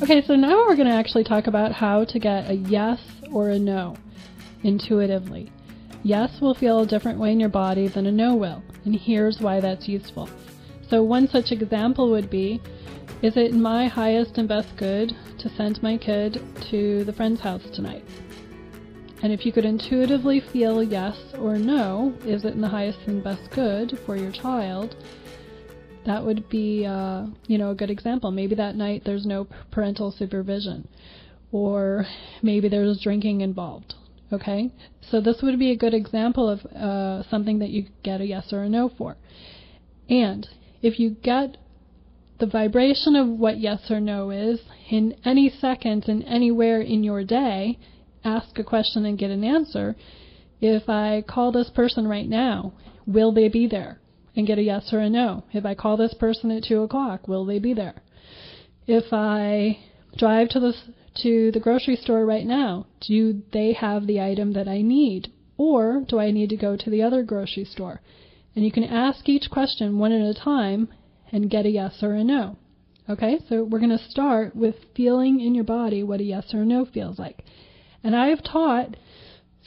Okay, so now we're going to actually talk about how to get a yes or a no intuitively. Yes will feel a different way in your body than a no will, and here's why that's useful. So, one such example would be Is it my highest and best good to send my kid to the friend's house tonight? And if you could intuitively feel yes or no, is it in the highest and best good for your child? That would be, uh, you know, a good example. Maybe that night there's no parental supervision, or maybe there's drinking involved. Okay, so this would be a good example of uh, something that you get a yes or a no for. And if you get the vibration of what yes or no is in any second and anywhere in your day, ask a question and get an answer. If I call this person right now, will they be there? And get a yes or a no. If I call this person at 2 o'clock, will they be there? If I drive to the, to the grocery store right now, do they have the item that I need? Or do I need to go to the other grocery store? And you can ask each question one at a time and get a yes or a no. Okay, so we're going to start with feeling in your body what a yes or a no feels like. And I have taught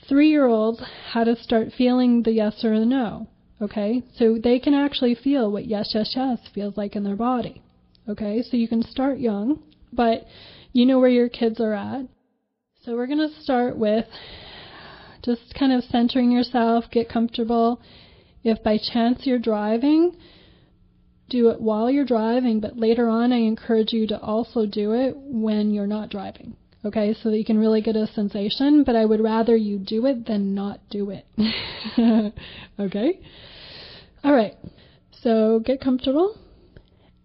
three year olds how to start feeling the yes or the no. Okay, so they can actually feel what yes, yes, yes feels like in their body. Okay, so you can start young, but you know where your kids are at. So we're going to start with just kind of centering yourself, get comfortable. If by chance you're driving, do it while you're driving, but later on, I encourage you to also do it when you're not driving okay, so that you can really get a sensation, but I would rather you do it than not do it. okay? All right, so get comfortable,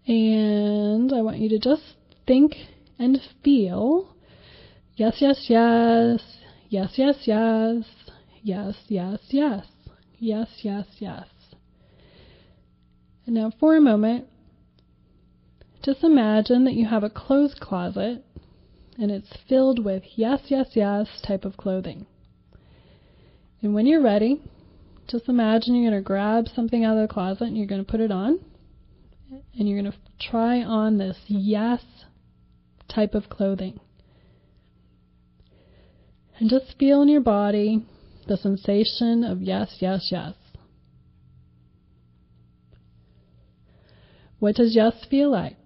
and I want you to just think and feel. Yes, yes, yes, yes, yes, yes, yes, yes, yes, yes, yes, yes. And now for a moment, just imagine that you have a clothes closet and it's filled with yes, yes, yes type of clothing. And when you're ready, just imagine you're going to grab something out of the closet and you're going to put it on. And you're going to try on this yes type of clothing. And just feel in your body the sensation of yes, yes, yes. What does yes feel like?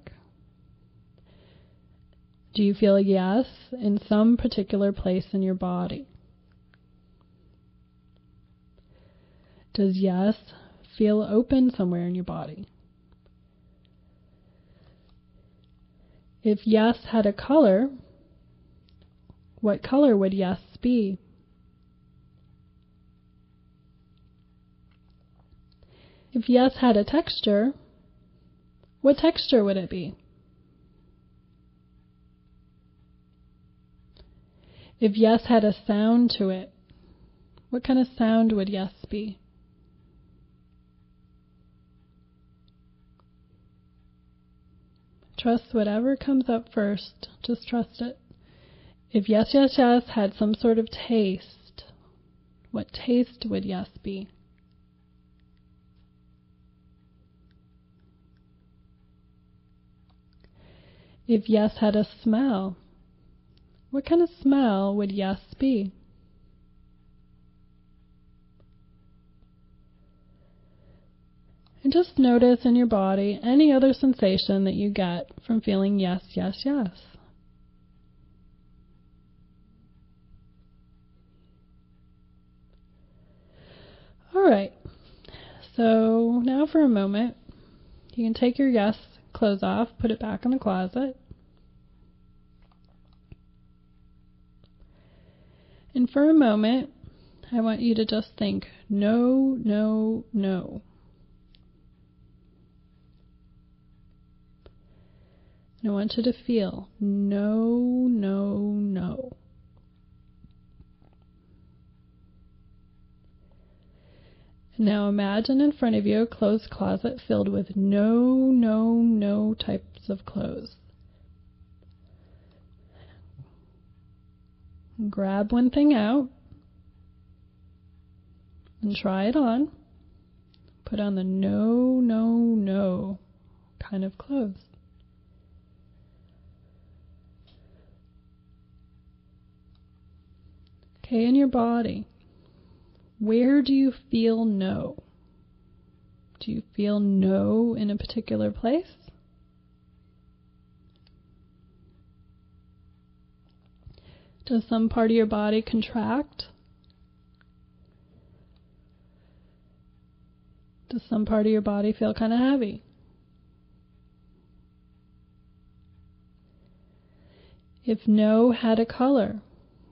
Do you feel a yes in some particular place in your body? Does yes feel open somewhere in your body? If yes had a color, what color would yes be? If yes had a texture, what texture would it be? If yes had a sound to it, what kind of sound would yes be? Trust whatever comes up first. Just trust it. If yes, yes, yes had some sort of taste, what taste would yes be? If yes had a smell, what kind of smell would yes be? And just notice in your body any other sensation that you get from feeling yes, yes, yes. All right. So now for a moment, you can take your yes clothes off, put it back in the closet. And for a moment, I want you to just think no, no, no. And I want you to feel no, no, no. Now imagine in front of you a clothes closet filled with no, no, no types of clothes. grab one thing out and try it on. Put on the no, no, no kind of clothes. Okay, in your body, where do you feel no? Do you feel no in a particular place? Does some part of your body contract? Does some part of your body feel kind of heavy? If no had a color,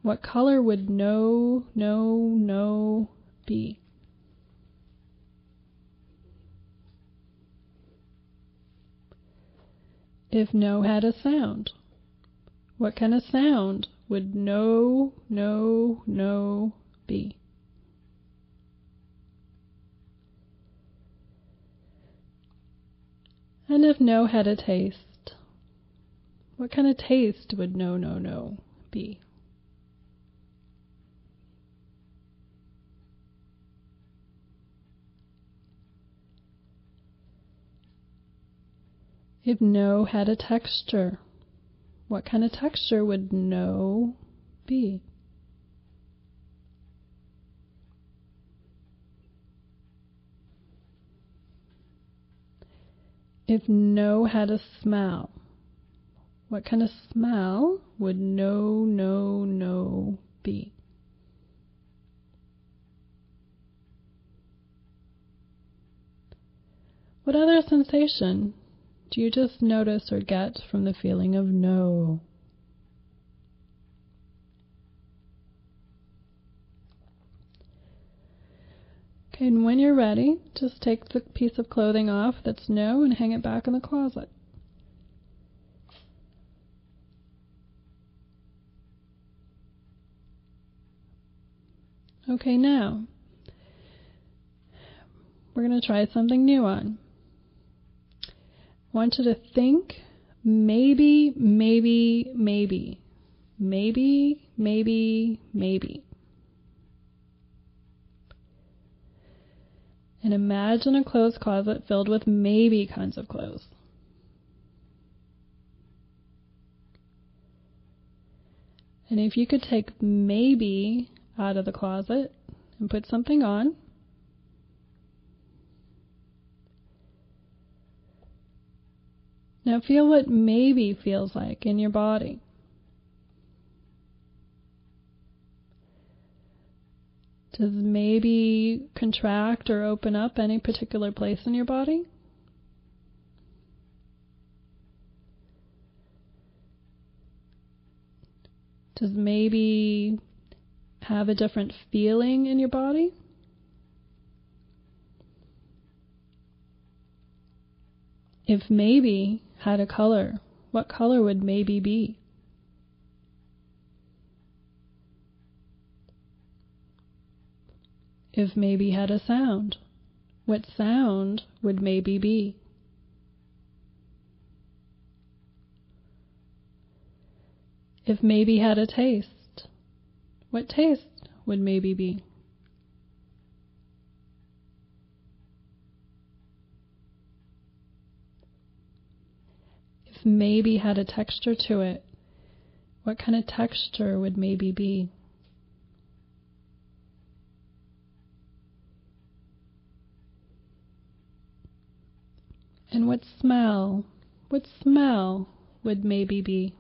what color would no, no, no be? If no had a sound, what kind of sound would no, no, no be? And if no had a taste, what kind of taste would no, no, no be? If no had a texture, what kind of texture would no be? If no had a smell, what kind of smell would no, no, no be? What other sensation do you just notice or get from the feeling of no? Okay, and when you're ready, just take the piece of clothing off that's no and hang it back in the closet. Okay, now we're going to try something new on. Want you to think maybe, maybe, maybe, maybe, maybe, maybe. And imagine a clothes closet filled with maybe kinds of clothes. And if you could take maybe out of the closet and put something on, now feel what maybe feels like in your body. Does maybe contract or open up any particular place in your body? Does maybe have a different feeling in your body? If maybe had a color, what color would maybe be? if maybe had a sound? What sound would maybe be? If maybe had a taste, what taste would maybe be? Maybe had a texture to it, what kind of texture would maybe be? And what smell, what smell would maybe be?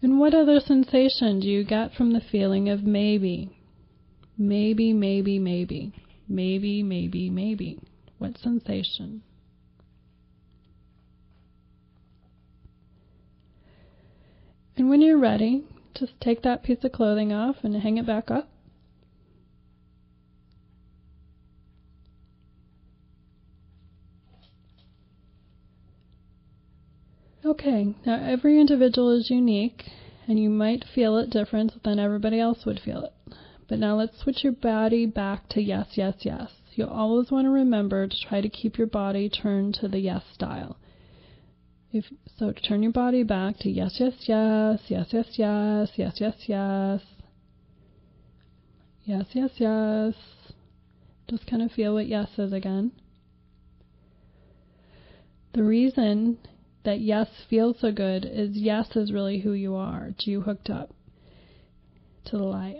And what other sensation do you get from the feeling of maybe? Maybe, maybe, maybe. Maybe, maybe, maybe. What sensation? And when you're ready, just take that piece of clothing off and hang it back up. Okay, now every individual is unique and you might feel it different than everybody else would feel it. But now let's switch your body back to yes, yes, yes. You'll always want to remember to try to keep your body turned to the yes style. If so, turn your body back to yes, yes, yes, yes, yes, yes, yes, yes, yes, yes, yes, yes. Just kind of feel what yes is again. The reason that yes feels so good is yes is really who you are. It's you hooked up to the light.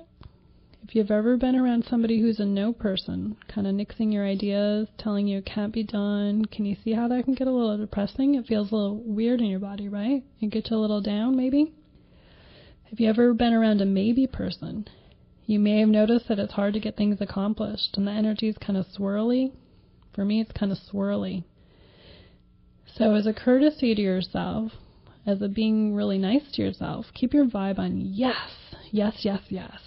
If you've ever been around somebody who's a no person, kind of nixing your ideas, telling you it can't be done, can you see how that can get a little depressing? It feels a little weird in your body, right? It gets you a little down, maybe? Have you ever been around a maybe person? You may have noticed that it's hard to get things accomplished and the energy is kind of swirly. For me, it's kind of swirly. So, as a courtesy to yourself, as a being really nice to yourself, keep your vibe on yes, yes, yes, yes.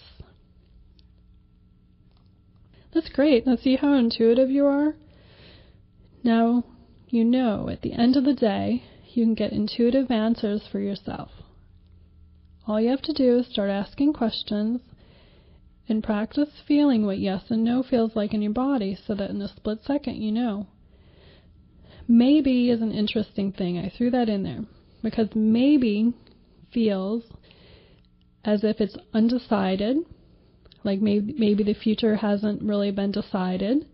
That's great. Now, see how intuitive you are? Now, you know at the end of the day, you can get intuitive answers for yourself. All you have to do is start asking questions and practice feeling what yes and no feels like in your body so that in a split second you know maybe is an interesting thing. I threw that in there because maybe feels as if it's undecided, like maybe maybe the future hasn't really been decided,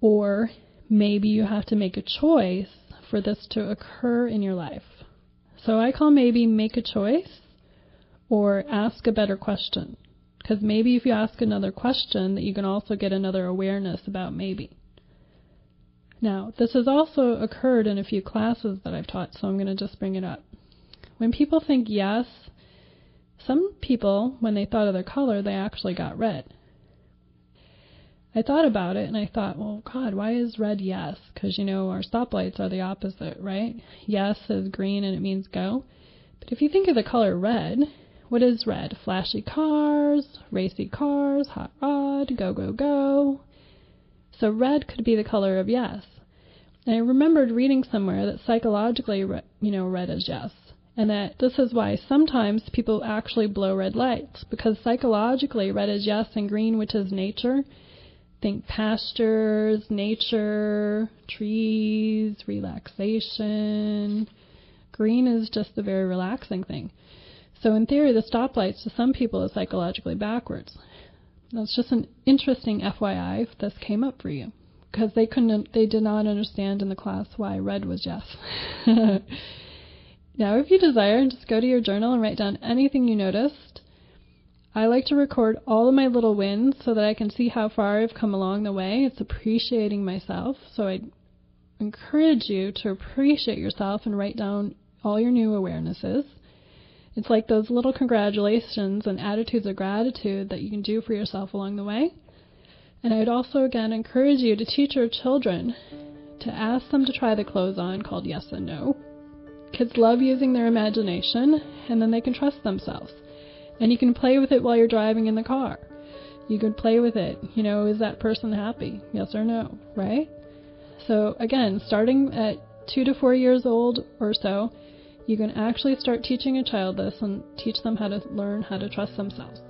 or maybe you have to make a choice for this to occur in your life. So I call maybe make a choice or ask a better question. Because maybe if you ask another question, that you can also get another awareness about maybe. Now, this has also occurred in a few classes that I've taught, so I'm going to just bring it up. When people think yes, some people, when they thought of their color, they actually got red. I thought about it and I thought, well, God, why is red yes? Because, you know, our stoplights are the opposite, right? Yes is green and it means go. But if you think of the color red, what is red? Flashy cars, racy cars, hot rod, go, go, go. So red could be the color of yes. And I remembered reading somewhere that psychologically, you know, red is yes. And that this is why sometimes people actually blow red lights, because psychologically, red is yes and green, which is nature. Think pastures, nature, trees, relaxation. Green is just a very relaxing thing. So in theory, the stoplights to some people is psychologically backwards. That's just an interesting FYI if this came up for you, because they couldn't, they did not understand in the class why red was yes. now, if you desire, just go to your journal and write down anything you noticed. I like to record all of my little wins so that I can see how far I've come along the way. It's appreciating myself, so I encourage you to appreciate yourself and write down all your new awarenesses. It's like those little congratulations and attitudes of gratitude that you can do for yourself along the way. And I would also, again, encourage you to teach your children to ask them to try the clothes on called yes and no. Kids love using their imagination, and then they can trust themselves. And you can play with it while you're driving in the car. You could play with it. You know, is that person happy? Yes or no, right? So, again, starting at two to four years old or so, you can actually start teaching a child this and teach them how to learn how to trust themselves.